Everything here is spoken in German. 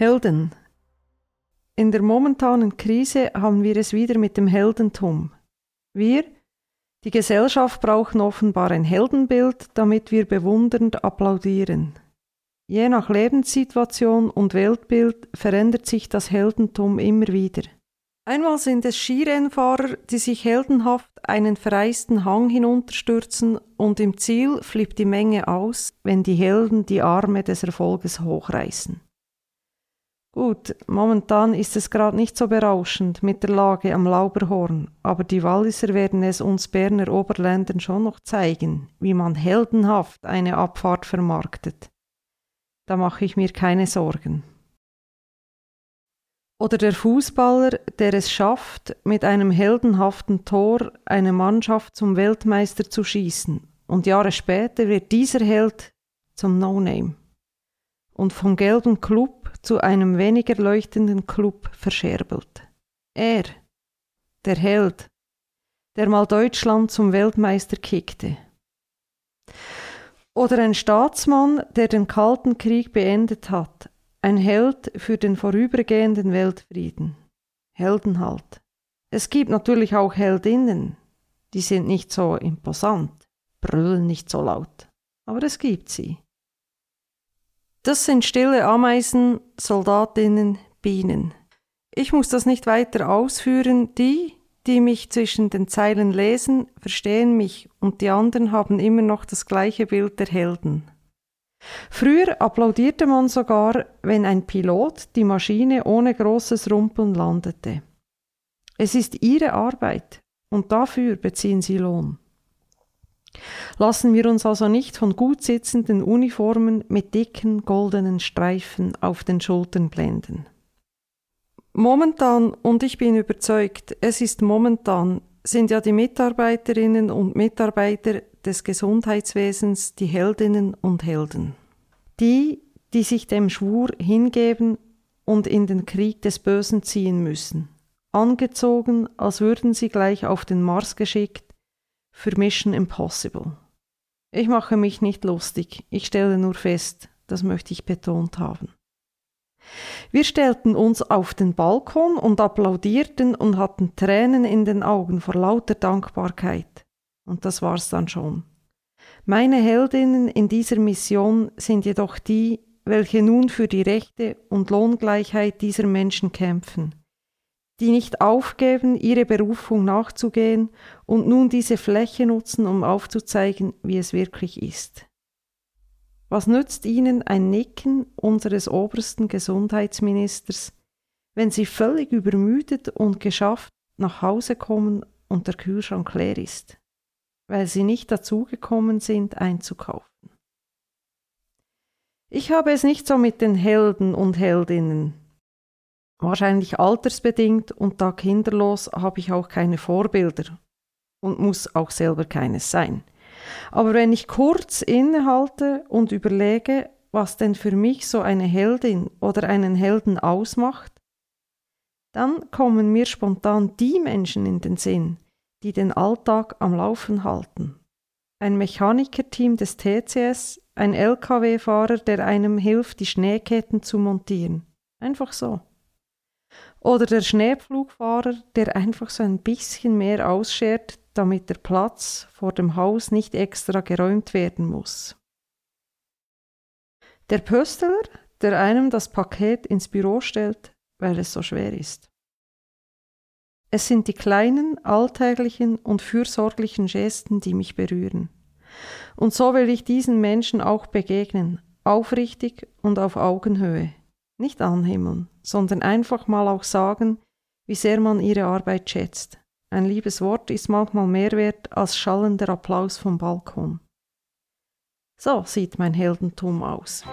Helden. In der momentanen Krise haben wir es wieder mit dem Heldentum. Wir, die Gesellschaft brauchen offenbar ein Heldenbild, damit wir bewundernd applaudieren. Je nach Lebenssituation und Weltbild verändert sich das Heldentum immer wieder. Einmal sind es Skirennfahrer, die sich heldenhaft einen vereisten Hang hinunterstürzen und im Ziel flippt die Menge aus, wenn die Helden die Arme des Erfolges hochreißen. Gut, momentan ist es gerade nicht so berauschend mit der Lage am Lauberhorn, aber die Walliser werden es uns Berner Oberländern schon noch zeigen, wie man heldenhaft eine Abfahrt vermarktet. Da mache ich mir keine Sorgen. Oder der Fußballer, der es schafft, mit einem heldenhaften Tor eine Mannschaft zum Weltmeister zu schießen, und Jahre später wird dieser Held zum No-Name und vom gelben Club zu einem weniger leuchtenden Club verscherbelt. Er, der Held, der mal Deutschland zum Weltmeister kickte. Oder ein Staatsmann, der den Kalten Krieg beendet hat, ein Held für den vorübergehenden Weltfrieden. Heldenhalt. Es gibt natürlich auch Heldinnen, die sind nicht so imposant, brüllen nicht so laut, aber es gibt sie. Das sind stille Ameisen, Soldatinnen, Bienen. Ich muss das nicht weiter ausführen. Die, die mich zwischen den Zeilen lesen, verstehen mich und die anderen haben immer noch das gleiche Bild der Helden. Früher applaudierte man sogar, wenn ein Pilot die Maschine ohne großes Rumpeln landete. Es ist ihre Arbeit und dafür beziehen sie Lohn. Lassen wir uns also nicht von gut sitzenden Uniformen mit dicken goldenen Streifen auf den Schultern blenden. Momentan, und ich bin überzeugt, es ist momentan, sind ja die Mitarbeiterinnen und Mitarbeiter des Gesundheitswesens die Heldinnen und Helden. Die, die sich dem Schwur hingeben und in den Krieg des Bösen ziehen müssen, angezogen, als würden sie gleich auf den Mars geschickt, für Mission Impossible. Ich mache mich nicht lustig, ich stelle nur fest, das möchte ich betont haben. Wir stellten uns auf den Balkon und applaudierten und hatten Tränen in den Augen vor lauter Dankbarkeit. Und das war's dann schon. Meine Heldinnen in dieser Mission sind jedoch die, welche nun für die Rechte und Lohngleichheit dieser Menschen kämpfen, die nicht aufgeben, ihre Berufung nachzugehen und nun diese Fläche nutzen, um aufzuzeigen, wie es wirklich ist. Was nützt Ihnen ein Nicken unseres obersten Gesundheitsministers, wenn Sie völlig übermüdet und geschafft nach Hause kommen und der Kühlschrank leer ist, weil Sie nicht dazugekommen sind, einzukaufen? Ich habe es nicht so mit den Helden und Heldinnen, Wahrscheinlich altersbedingt und da kinderlos habe ich auch keine Vorbilder und muss auch selber keines sein. Aber wenn ich kurz innehalte und überlege, was denn für mich so eine Heldin oder einen Helden ausmacht, dann kommen mir spontan die Menschen in den Sinn, die den Alltag am Laufen halten. Ein Mechanikerteam des TCS, ein Lkw-Fahrer, der einem hilft, die Schneeketten zu montieren. Einfach so. Oder der Schneepflugfahrer, der einfach so ein bisschen mehr ausschert, damit der Platz vor dem Haus nicht extra geräumt werden muss. Der Pöstler, der einem das Paket ins Büro stellt, weil es so schwer ist. Es sind die kleinen, alltäglichen und fürsorglichen Gesten, die mich berühren. Und so will ich diesen Menschen auch begegnen, aufrichtig und auf Augenhöhe. Nicht anhimmeln, sondern einfach mal auch sagen, wie sehr man ihre Arbeit schätzt. Ein liebes Wort ist manchmal mehr wert als schallender Applaus vom Balkon. So sieht mein Heldentum aus.